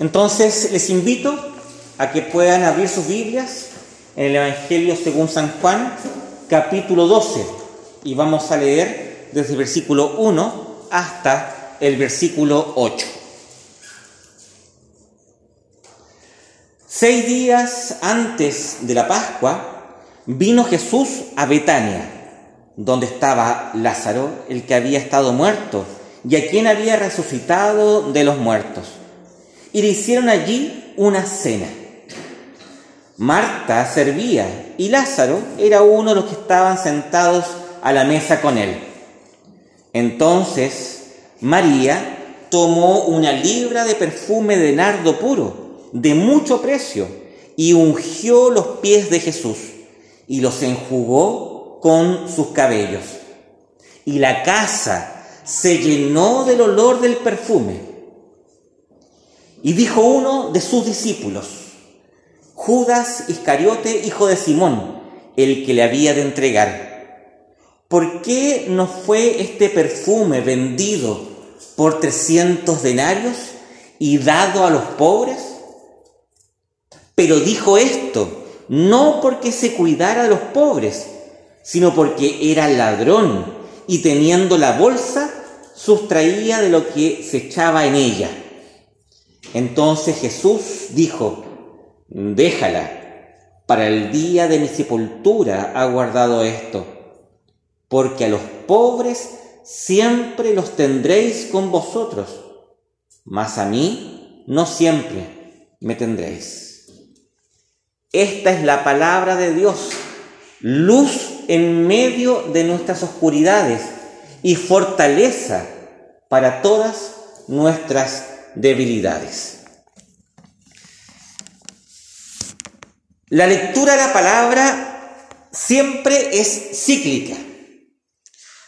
Entonces les invito a que puedan abrir sus Biblias en el Evangelio según San Juan, capítulo 12, y vamos a leer desde el versículo 1 hasta el versículo 8. Seis días antes de la Pascua vino Jesús a Betania, donde estaba Lázaro, el que había estado muerto, y a quien había resucitado de los muertos y le hicieron allí una cena. Marta servía y Lázaro era uno de los que estaban sentados a la mesa con él. Entonces María tomó una libra de perfume de nardo puro, de mucho precio, y ungió los pies de Jesús y los enjugó con sus cabellos. Y la casa se llenó del olor del perfume. Y dijo uno de sus discípulos, Judas Iscariote, hijo de Simón, el que le había de entregar, ¿por qué no fue este perfume vendido por trescientos denarios y dado a los pobres? Pero dijo esto no porque se cuidara de los pobres, sino porque era ladrón y teniendo la bolsa sustraía de lo que se echaba en ella. Entonces Jesús dijo, déjala, para el día de mi sepultura ha guardado esto, porque a los pobres siempre los tendréis con vosotros, mas a mí no siempre me tendréis. Esta es la palabra de Dios, luz en medio de nuestras oscuridades y fortaleza para todas nuestras debilidades. La lectura de la palabra siempre es cíclica.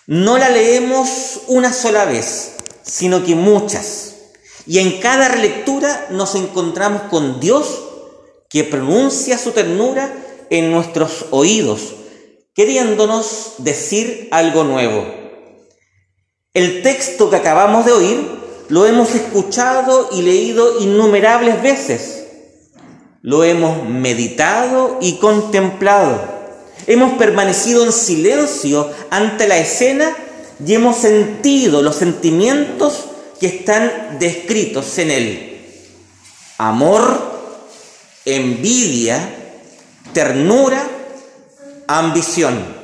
No la leemos una sola vez, sino que muchas. Y en cada relectura nos encontramos con Dios que pronuncia su ternura en nuestros oídos, queriéndonos decir algo nuevo. El texto que acabamos de oír lo hemos escuchado y leído innumerables veces. Lo hemos meditado y contemplado. Hemos permanecido en silencio ante la escena y hemos sentido los sentimientos que están descritos en él. Amor, envidia, ternura, ambición.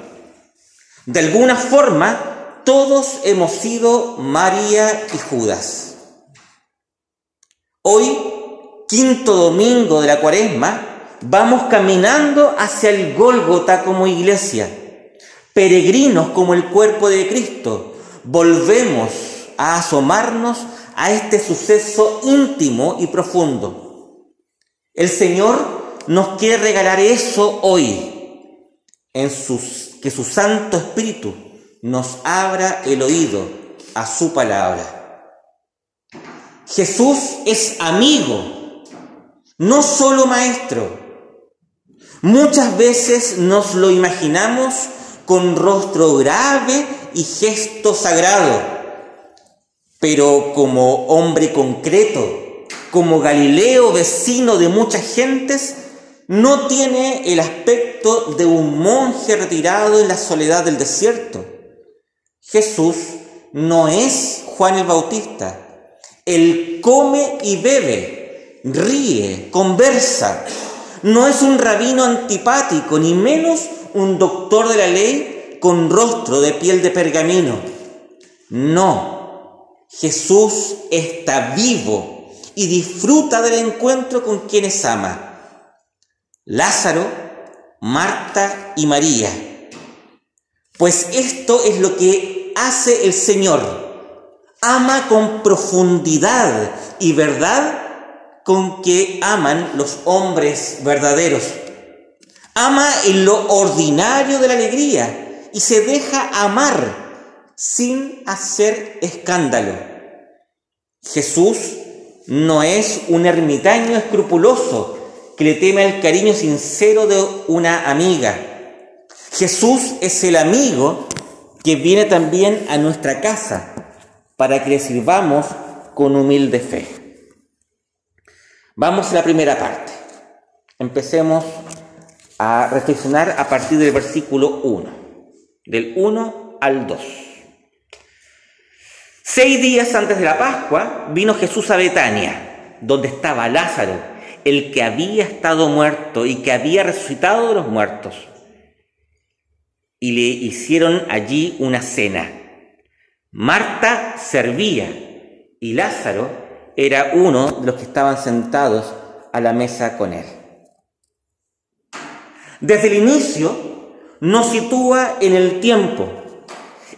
De alguna forma, todos hemos sido María y Judas. Hoy, quinto domingo de la cuaresma, vamos caminando hacia el Gólgota como iglesia, peregrinos como el cuerpo de Cristo. Volvemos a asomarnos a este suceso íntimo y profundo. El Señor nos quiere regalar eso hoy, en sus, que su Santo Espíritu nos abra el oído a su palabra. Jesús es amigo, no solo maestro. Muchas veces nos lo imaginamos con rostro grave y gesto sagrado, pero como hombre concreto, como Galileo vecino de muchas gentes, no tiene el aspecto de un monje retirado en la soledad del desierto Jesús no es Juan el Bautista. Él come y bebe, ríe, conversa. No es un rabino antipático, ni menos un doctor de la ley con rostro de piel de pergamino. No, Jesús está vivo y disfruta del encuentro con quienes ama. Lázaro, Marta y María pues esto es lo que hace el Señor. Ama con profundidad y verdad con que aman los hombres verdaderos. Ama en lo ordinario de la alegría y se deja amar sin hacer escándalo. Jesús no es un ermitaño escrupuloso que le teme el cariño sincero de una amiga Jesús es el amigo que viene también a nuestra casa para que le sirvamos con humilde fe. Vamos a la primera parte. Empecemos a reflexionar a partir del versículo 1, del 1 al 2. Seis días antes de la Pascua vino Jesús a Betania, donde estaba Lázaro, el que había estado muerto y que había resucitado de los muertos. Y le hicieron allí una cena. Marta servía y Lázaro era uno de los que estaban sentados a la mesa con él. Desde el inicio nos sitúa en el tiempo.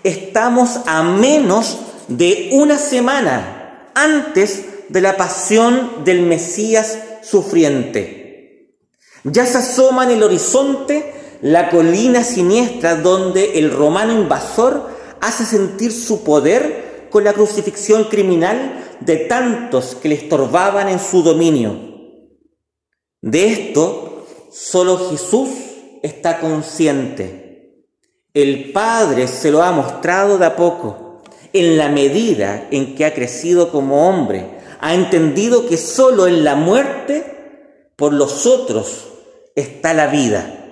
Estamos a menos de una semana antes de la pasión del Mesías sufriente. Ya se asoma en el horizonte la colina siniestra donde el romano invasor hace sentir su poder con la crucifixión criminal de tantos que le estorbaban en su dominio. De esto solo Jesús está consciente. El Padre se lo ha mostrado de a poco, en la medida en que ha crecido como hombre, ha entendido que solo en la muerte por los otros está la vida.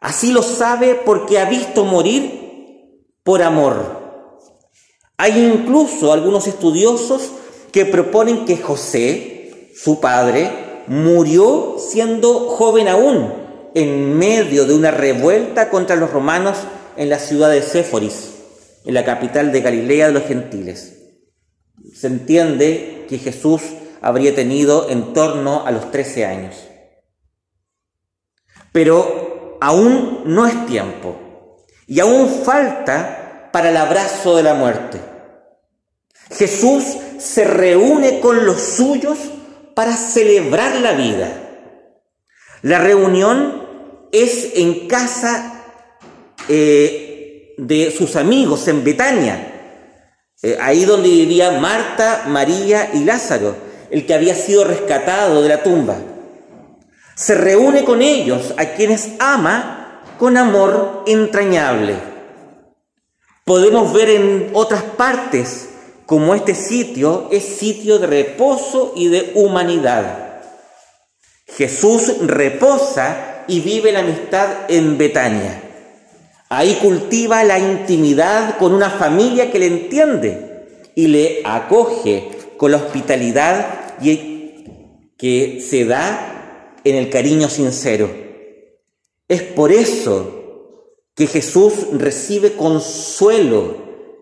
Así lo sabe porque ha visto morir por amor. Hay incluso algunos estudiosos que proponen que José, su padre, murió siendo joven aún, en medio de una revuelta contra los romanos en la ciudad de Séforis, en la capital de Galilea de los gentiles. Se entiende que Jesús habría tenido en torno a los 13 años. Pero aún no es tiempo y aún falta para el abrazo de la muerte. Jesús se reúne con los suyos para celebrar la vida. La reunión es en casa eh, de sus amigos en Betania, eh, ahí donde vivían Marta, María y Lázaro, el que había sido rescatado de la tumba. Se reúne con ellos, a quienes ama con amor entrañable. Podemos ver en otras partes como este sitio es sitio de reposo y de humanidad. Jesús reposa y vive la amistad en Betania. Ahí cultiva la intimidad con una familia que le entiende y le acoge con la hospitalidad que se da en el cariño sincero. Es por eso que Jesús recibe consuelo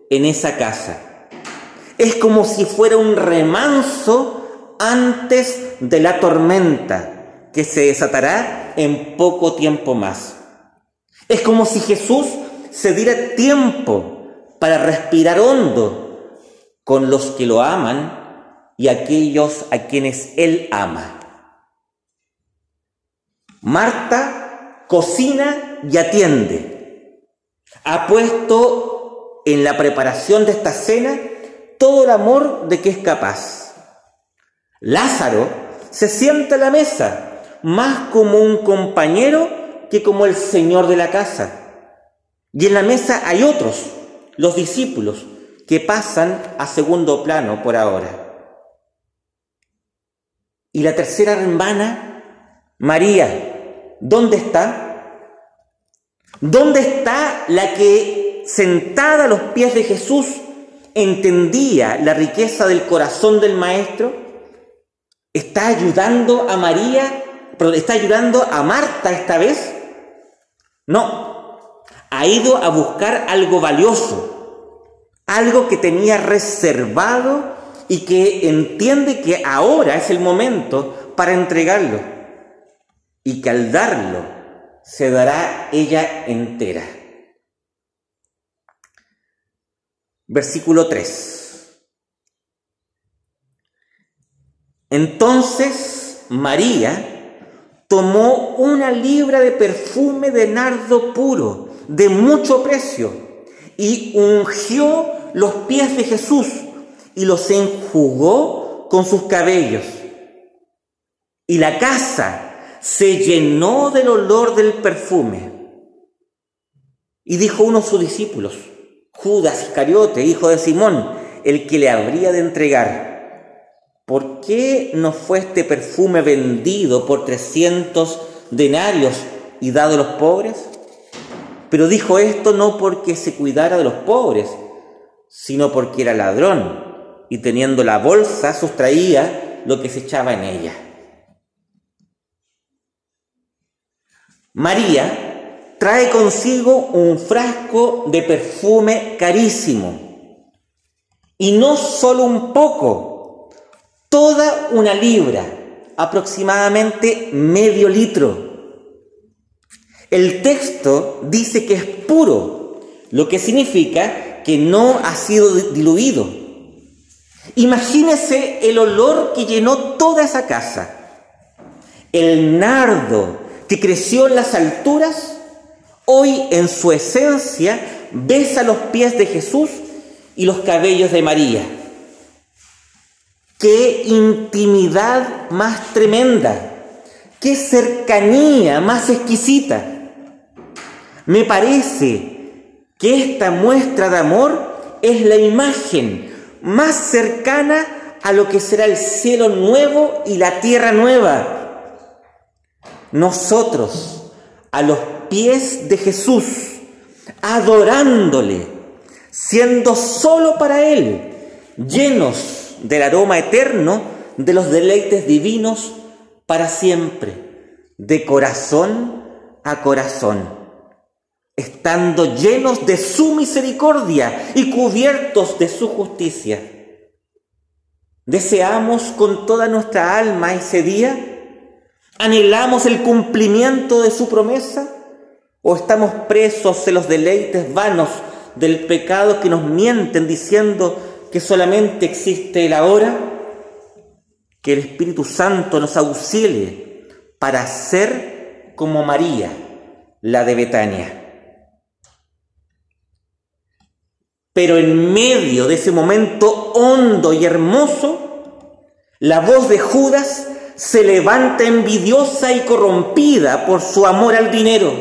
en esa casa. Es como si fuera un remanso antes de la tormenta que se desatará en poco tiempo más. Es como si Jesús se diera tiempo para respirar hondo con los que lo aman y aquellos a quienes Él ama. Marta cocina y atiende. Ha puesto en la preparación de esta cena todo el amor de que es capaz. Lázaro se sienta a la mesa, más como un compañero que como el señor de la casa. Y en la mesa hay otros, los discípulos, que pasan a segundo plano por ahora. Y la tercera hermana, María, ¿dónde está? ¿Dónde está la que sentada a los pies de Jesús entendía la riqueza del corazón del maestro, está ayudando a María, está ayudando a Marta esta vez. No, ha ido a buscar algo valioso, algo que tenía reservado y que entiende que ahora es el momento para entregarlo y que al darlo se dará ella entera. Versículo 3. Entonces María tomó una libra de perfume de nardo puro, de mucho precio, y ungió los pies de Jesús y los enjugó con sus cabellos. Y la casa se llenó del olor del perfume. Y dijo uno de sus discípulos, Judas Iscariote, hijo de Simón, el que le habría de entregar. ¿por qué no fue este perfume vendido por 300 denarios y dado a los pobres? Pero dijo esto no porque se cuidara de los pobres, sino porque era ladrón y teniendo la bolsa sustraía lo que se echaba en ella. María trae consigo un frasco de perfume carísimo y no solo un poco, toda una libra, aproximadamente medio litro. El texto dice que es puro, lo que significa que no ha sido diluido. Imagínese el olor que llenó toda esa casa. El nardo que creció en las alturas, hoy en su esencia besa los pies de Jesús y los cabellos de María. Qué intimidad más tremenda, qué cercanía más exquisita. Me parece que esta muestra de amor es la imagen más cercana a lo que será el cielo nuevo y la tierra nueva. Nosotros, a los pies de Jesús, adorándole, siendo solo para Él, llenos del aroma eterno de los deleites divinos para siempre, de corazón a corazón estando llenos de su misericordia y cubiertos de su justicia. ¿Deseamos con toda nuestra alma ese día? ¿Anhelamos el cumplimiento de su promesa? ¿O estamos presos en los deleites vanos del pecado que nos mienten diciendo que solamente existe el ahora? Que el Espíritu Santo nos auxilie para ser como María, la de Betania. Pero en medio de ese momento hondo y hermoso, la voz de Judas se levanta envidiosa y corrompida por su amor al dinero.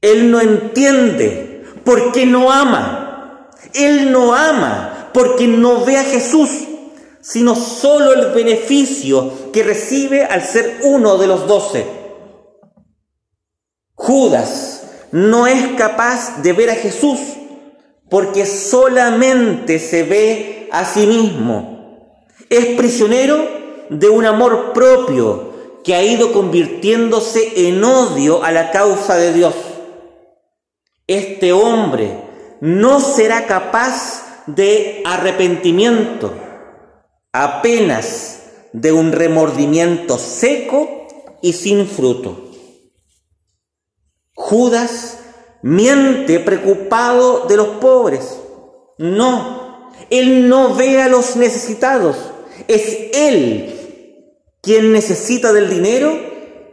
Él no entiende porque no ama. Él no ama porque no ve a Jesús, sino solo el beneficio que recibe al ser uno de los doce. Judas no es capaz de ver a Jesús porque solamente se ve a sí mismo. Es prisionero de un amor propio que ha ido convirtiéndose en odio a la causa de Dios. Este hombre no será capaz de arrepentimiento, apenas de un remordimiento seco y sin fruto. Judas miente preocupado de los pobres. No, Él no ve a los necesitados. Es Él quien necesita del dinero,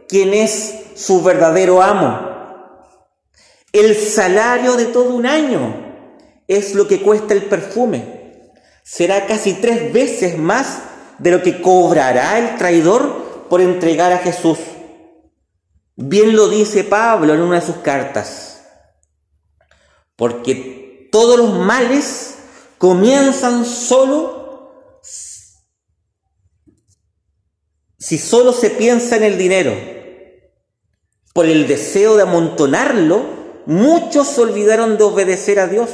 quien es su verdadero amo. El salario de todo un año es lo que cuesta el perfume. Será casi tres veces más de lo que cobrará el traidor por entregar a Jesús. Bien lo dice Pablo en una de sus cartas. Porque todos los males comienzan solo si solo se piensa en el dinero. Por el deseo de amontonarlo, muchos se olvidaron de obedecer a Dios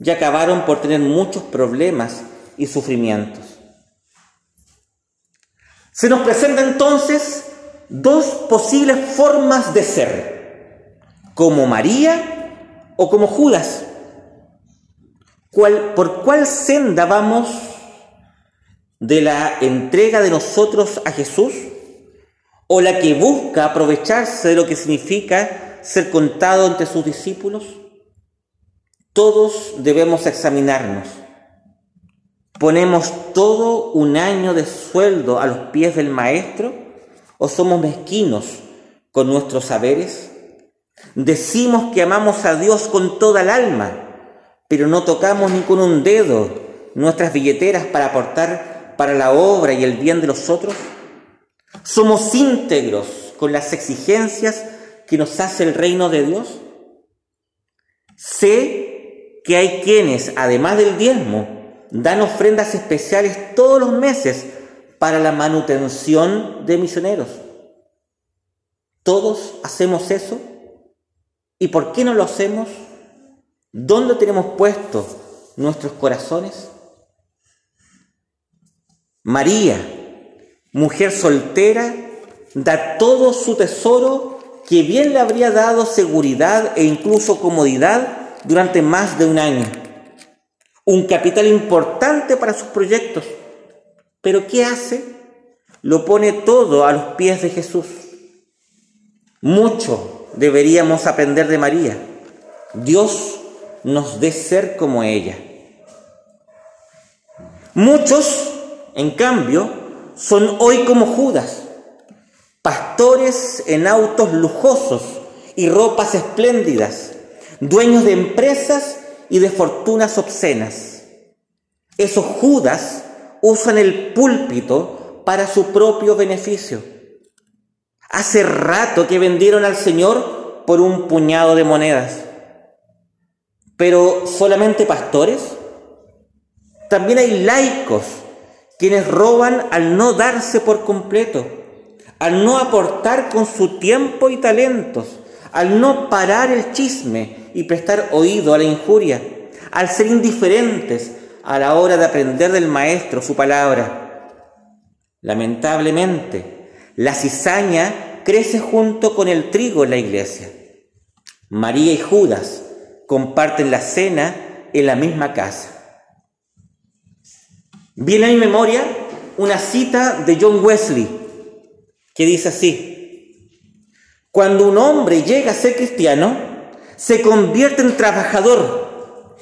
y acabaron por tener muchos problemas y sufrimientos. Se nos presenta entonces dos posibles formas de ser, como María o como Judas? ¿Por cuál senda vamos de la entrega de nosotros a Jesús? ¿O la que busca aprovecharse de lo que significa ser contado entre sus discípulos? Todos debemos examinarnos. ¿Ponemos todo un año de sueldo a los pies del Maestro o somos mezquinos con nuestros saberes? Decimos que amamos a Dios con toda el alma, pero no tocamos ni con un dedo nuestras billeteras para aportar para la obra y el bien de los otros. Somos íntegros con las exigencias que nos hace el reino de Dios. Sé que hay quienes, además del diezmo, dan ofrendas especiales todos los meses para la manutención de misioneros. ¿Todos hacemos eso? ¿Y por qué no lo hacemos? ¿Dónde tenemos puestos nuestros corazones? María, mujer soltera, da todo su tesoro que bien le habría dado seguridad e incluso comodidad durante más de un año. Un capital importante para sus proyectos. Pero ¿qué hace? Lo pone todo a los pies de Jesús. Mucho deberíamos aprender de María. Dios nos dé ser como ella. Muchos, en cambio, son hoy como Judas, pastores en autos lujosos y ropas espléndidas, dueños de empresas y de fortunas obscenas. Esos Judas usan el púlpito para su propio beneficio. Hace rato que vendieron al Señor por un puñado de monedas. Pero solamente pastores. También hay laicos quienes roban al no darse por completo, al no aportar con su tiempo y talentos, al no parar el chisme y prestar oído a la injuria, al ser indiferentes a la hora de aprender del Maestro su palabra. Lamentablemente, la cizaña crece junto con el trigo en la iglesia. María y Judas comparten la cena en la misma casa. Viene a mi memoria una cita de John Wesley que dice así, cuando un hombre llega a ser cristiano, se convierte en trabajador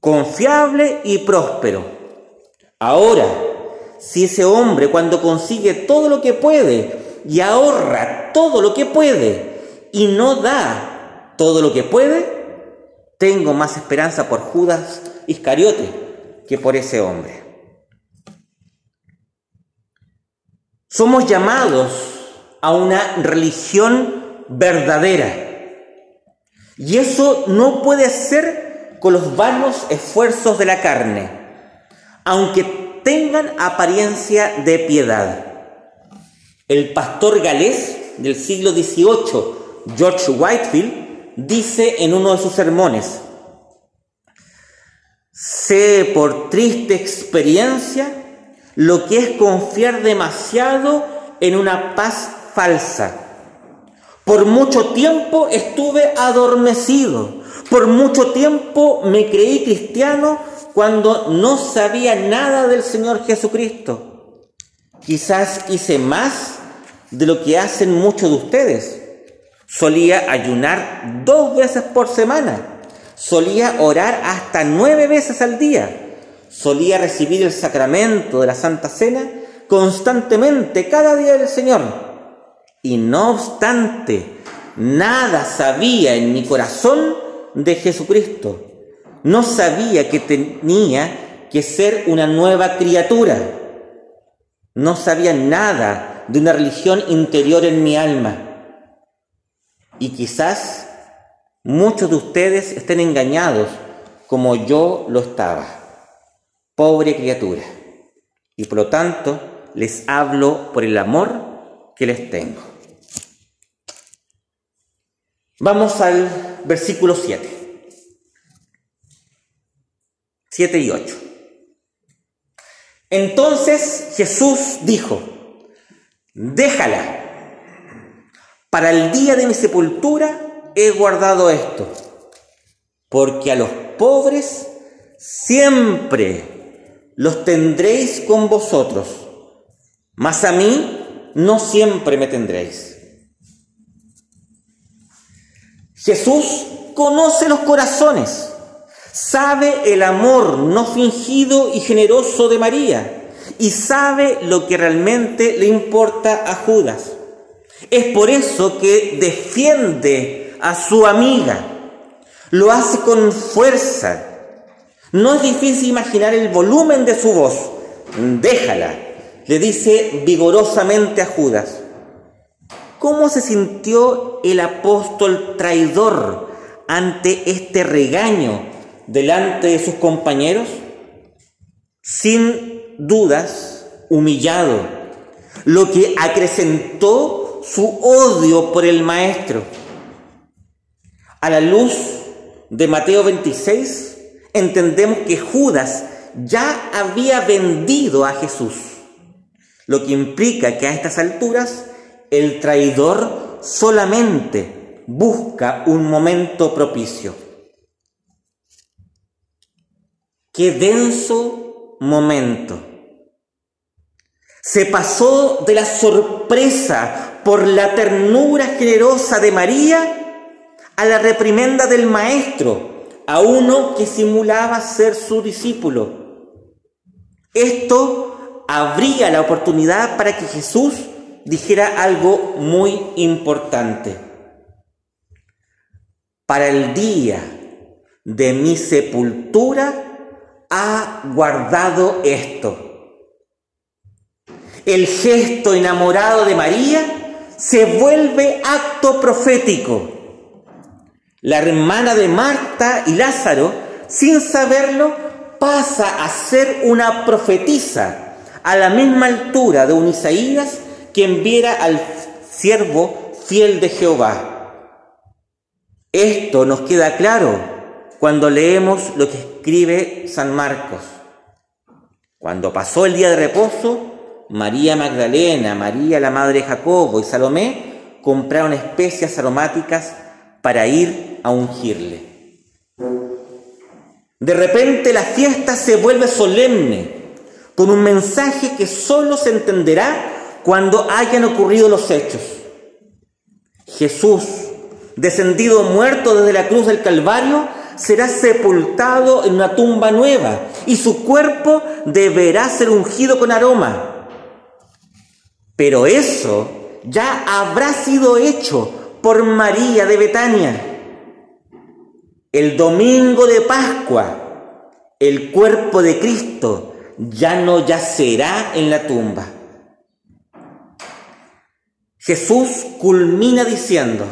confiable y próspero. Ahora, si ese hombre cuando consigue todo lo que puede y ahorra todo lo que puede y no da todo lo que puede, tengo más esperanza por Judas Iscariote que por ese hombre. Somos llamados a una religión verdadera. Y eso no puede ser con los vanos esfuerzos de la carne, aunque tengan apariencia de piedad. El pastor galés del siglo XVIII, George Whitefield, dice en uno de sus sermones, sé por triste experiencia lo que es confiar demasiado en una paz falsa. Por mucho tiempo estuve adormecido por mucho tiempo me creí cristiano cuando no sabía nada del Señor Jesucristo. Quizás hice más de lo que hacen muchos de ustedes. Solía ayunar dos veces por semana. Solía orar hasta nueve veces al día. Solía recibir el sacramento de la Santa Cena constantemente cada día del Señor. Y no obstante, nada sabía en mi corazón de Jesucristo. No sabía que tenía que ser una nueva criatura. No sabía nada de una religión interior en mi alma. Y quizás muchos de ustedes estén engañados como yo lo estaba. Pobre criatura. Y por lo tanto les hablo por el amor que les tengo. Vamos al versículo 7. 7 y 8. Entonces Jesús dijo, déjala, para el día de mi sepultura he guardado esto, porque a los pobres siempre los tendréis con vosotros, mas a mí no siempre me tendréis. Jesús conoce los corazones, sabe el amor no fingido y generoso de María y sabe lo que realmente le importa a Judas. Es por eso que defiende a su amiga, lo hace con fuerza. No es difícil imaginar el volumen de su voz. Déjala, le dice vigorosamente a Judas. ¿Cómo se sintió el apóstol traidor ante este regaño delante de sus compañeros? sin dudas humillado, lo que acrecentó su odio por el maestro. A la luz de Mateo 26, entendemos que Judas ya había vendido a Jesús, lo que implica que a estas alturas el traidor solamente busca un momento propicio. Qué denso momento. Se pasó de la sorpresa por la ternura generosa de María a la reprimenda del maestro, a uno que simulaba ser su discípulo. Esto abría la oportunidad para que Jesús dijera algo muy importante. Para el día de mi sepultura ha guardado esto. El gesto enamorado de María se vuelve acto profético. La hermana de Marta y Lázaro, sin saberlo, pasa a ser una profetisa a la misma altura de un Isaías quien viera al siervo fiel de Jehová. Esto nos queda claro cuando leemos lo que escribe San Marcos. Cuando pasó el día de reposo, María Magdalena, María la madre de Jacobo y Salomé compraron especias aromáticas para ir a ungirle. De repente la fiesta se vuelve solemne, con un mensaje que solo se entenderá cuando hayan ocurrido los hechos. Jesús, descendido muerto desde la cruz del Calvario, será sepultado en una tumba nueva y su cuerpo deberá ser ungido con aroma. Pero eso ya habrá sido hecho por María de Betania. El domingo de Pascua, el cuerpo de Cristo ya no yacerá en la tumba. Jesús culmina diciendo,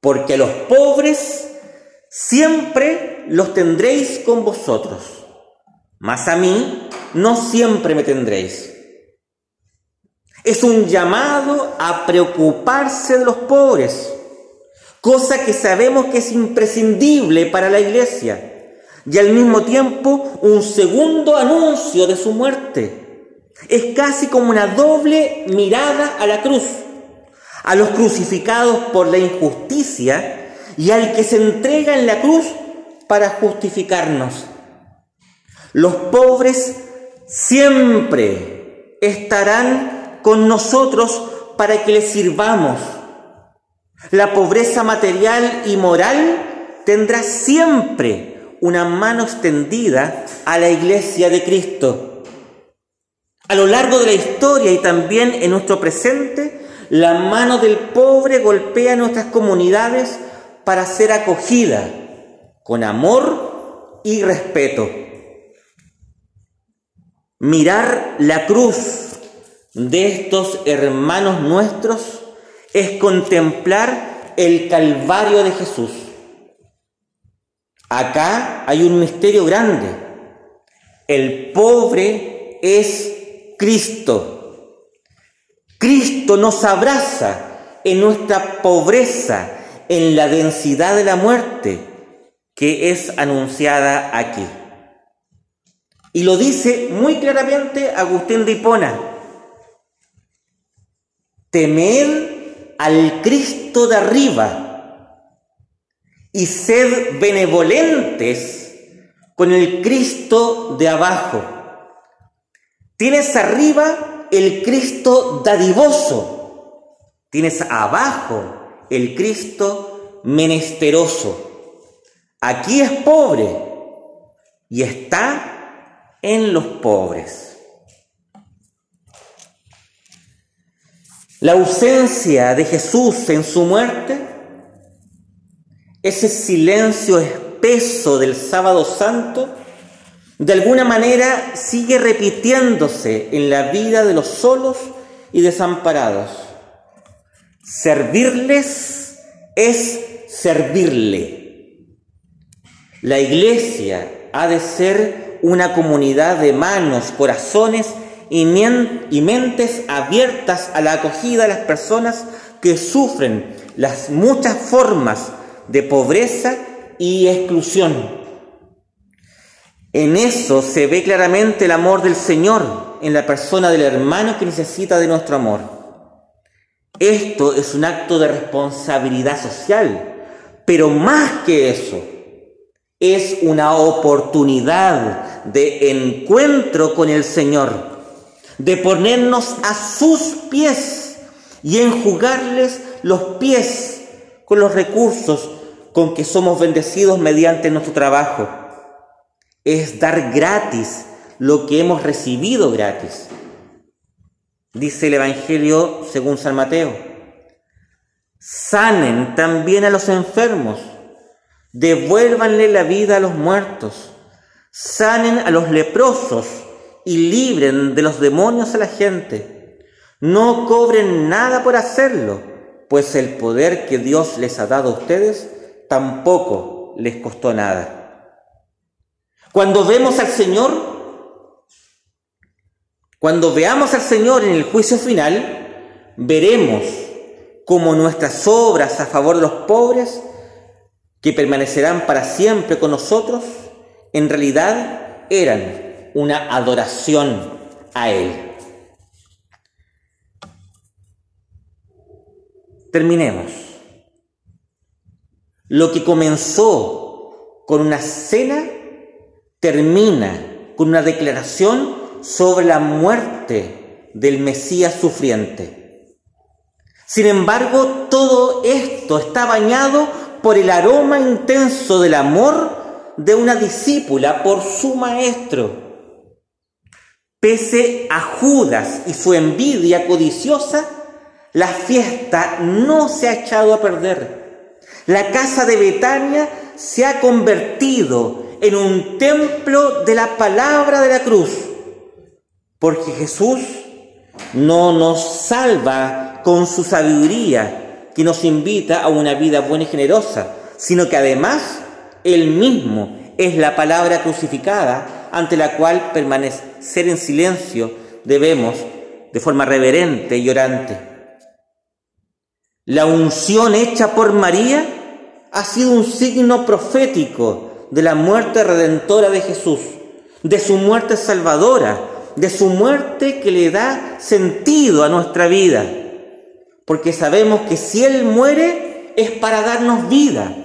porque a los pobres siempre los tendréis con vosotros, mas a mí no siempre me tendréis. Es un llamado a preocuparse de los pobres, cosa que sabemos que es imprescindible para la iglesia, y al mismo tiempo un segundo anuncio de su muerte es casi como una doble mirada a la cruz, a los crucificados por la injusticia y al que se entrega en la cruz para justificarnos. Los pobres siempre estarán con nosotros para que les sirvamos. La pobreza material y moral tendrá siempre una mano extendida a la iglesia de Cristo. A lo largo de la historia y también en nuestro presente, la mano del pobre golpea nuestras comunidades para ser acogida con amor y respeto. Mirar la cruz de estos hermanos nuestros es contemplar el Calvario de Jesús. Acá hay un misterio grande. El pobre es Cristo. Cristo nos abraza en nuestra pobreza, en la densidad de la muerte que es anunciada aquí. Y lo dice muy claramente Agustín de Hipona. Temed al Cristo de arriba y sed benevolentes con el Cristo de abajo Tienes arriba el Cristo dadivoso. Tienes abajo el Cristo menesteroso. Aquí es pobre y está en los pobres. La ausencia de Jesús en su muerte, ese silencio espeso del sábado santo, de alguna manera sigue repitiéndose en la vida de los solos y desamparados. Servirles es servirle. La iglesia ha de ser una comunidad de manos, corazones y, mentes abiertas a la acogida de las personas que sufren las muchas formas de pobreza y exclusión. En eso se ve claramente el amor del Señor en la persona del hermano que necesita de nuestro amor. Esto es un acto de responsabilidad social, pero más que eso, es una oportunidad de encuentro con el Señor, de ponernos a sus pies y enjugarles los pies con los recursos con que somos bendecidos mediante nuestro trabajo. Es dar gratis lo que hemos recibido gratis. Dice el Evangelio según San Mateo. Sanen también a los enfermos devuélvanle la vida a los muertos, sanen a los leprosos y libren de los demonios a la gente. No cobren nada por hacerlo, pues el poder que Dios les ha dado a ustedes tampoco les costó nada. Cuando vemos al Señor, cuando veamos al Señor en el juicio final, veremos cómo nuestras obras a favor de los pobres que permanecerán para siempre con nosotros, en realidad eran una adoración a Él. Terminemos. Lo que comenzó con una cena termina con una declaración sobre la muerte del Mesías sufriente. Sin embargo, todo esto está bañado por el aroma intenso del amor de una discípula por su maestro. Pese a Judas y su envidia codiciosa, la fiesta no se ha echado a perder. La casa de Betania se ha convertido en un templo de la palabra de la cruz, porque Jesús no nos salva con su sabiduría, que nos invita a una vida buena y generosa, sino que además Él mismo es la palabra crucificada ante la cual permanecer en silencio debemos de forma reverente y orante. La unción hecha por María ha sido un signo profético de la muerte redentora de Jesús, de su muerte salvadora, de su muerte que le da sentido a nuestra vida porque sabemos que si Él muere es para darnos vida.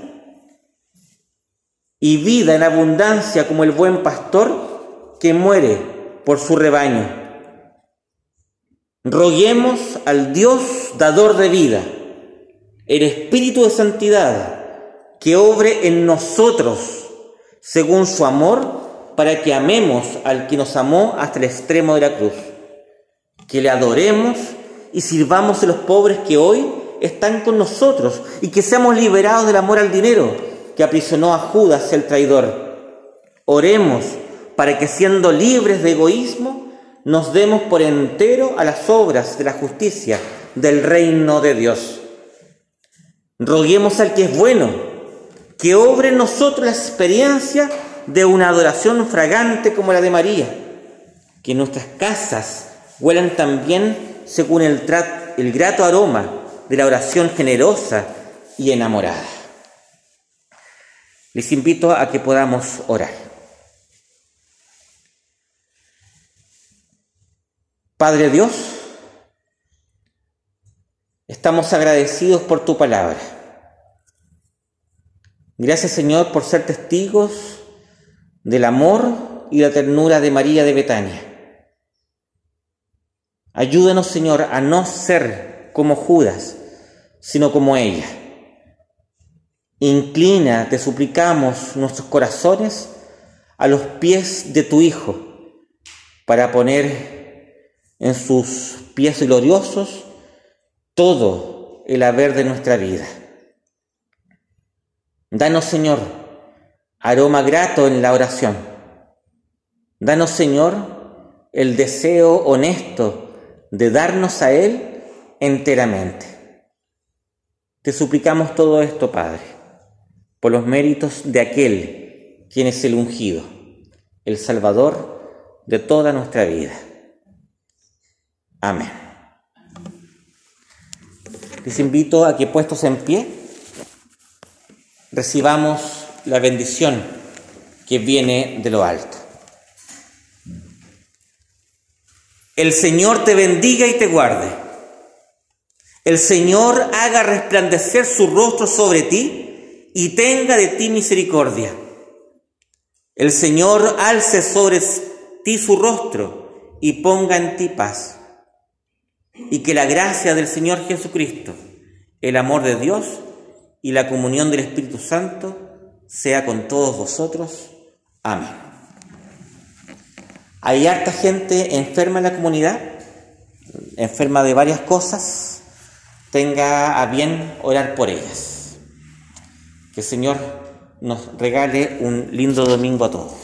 Y vida en abundancia como el buen pastor que muere por su rebaño. Roguemos al Dios dador de vida, el Espíritu de Santidad, que obre en nosotros según su amor, para que amemos al que nos amó hasta el extremo de la cruz, que le adoremos y sirvamos a los pobres que hoy están con nosotros y que seamos liberados del amor al dinero que aprisionó a Judas el traidor. Oremos para que siendo libres de egoísmo nos demos por entero a las obras de la justicia del reino de Dios. Roguemos al que es bueno, que obre en nosotros la experiencia de una adoración fragante como la de María, que nuestras casas huelan también según el, el grato aroma de la oración generosa y enamorada. Les invito a que podamos orar. Padre Dios, estamos agradecidos por tu palabra. Gracias Señor por ser testigos del amor y la ternura de María de Betania. Ayúdanos, Señor, a no ser como Judas, sino como ella. Inclina, te suplicamos, nuestros corazones a los pies de tu Hijo, para poner en sus pies gloriosos todo el haber de nuestra vida. Danos, Señor, aroma grato en la oración. Danos, Señor, el deseo honesto de darnos a Él enteramente. Te suplicamos todo esto, Padre, por los méritos de aquel quien es el ungido. el Salvador de toda nuestra vida. Amén. Les invito a que puestos en pie, recibamos la bendición que viene de lo alto. El Señor te bendiga y te guarde. El Señor haga resplandecer su rostro sobre ti y tenga de ti misericordia. El Señor alce sobre ti su rostro y ponga en ti paz. Y que la gracia del Señor Jesucristo, el amor de Dios y la comunión del Espíritu Santo sea con todos vosotros. Amén. Hay harta gente enferma en la comunidad, enferma de varias cosas. Tenga a bien orar por ellas. Que el Señor nos regale un lindo domingo a todos.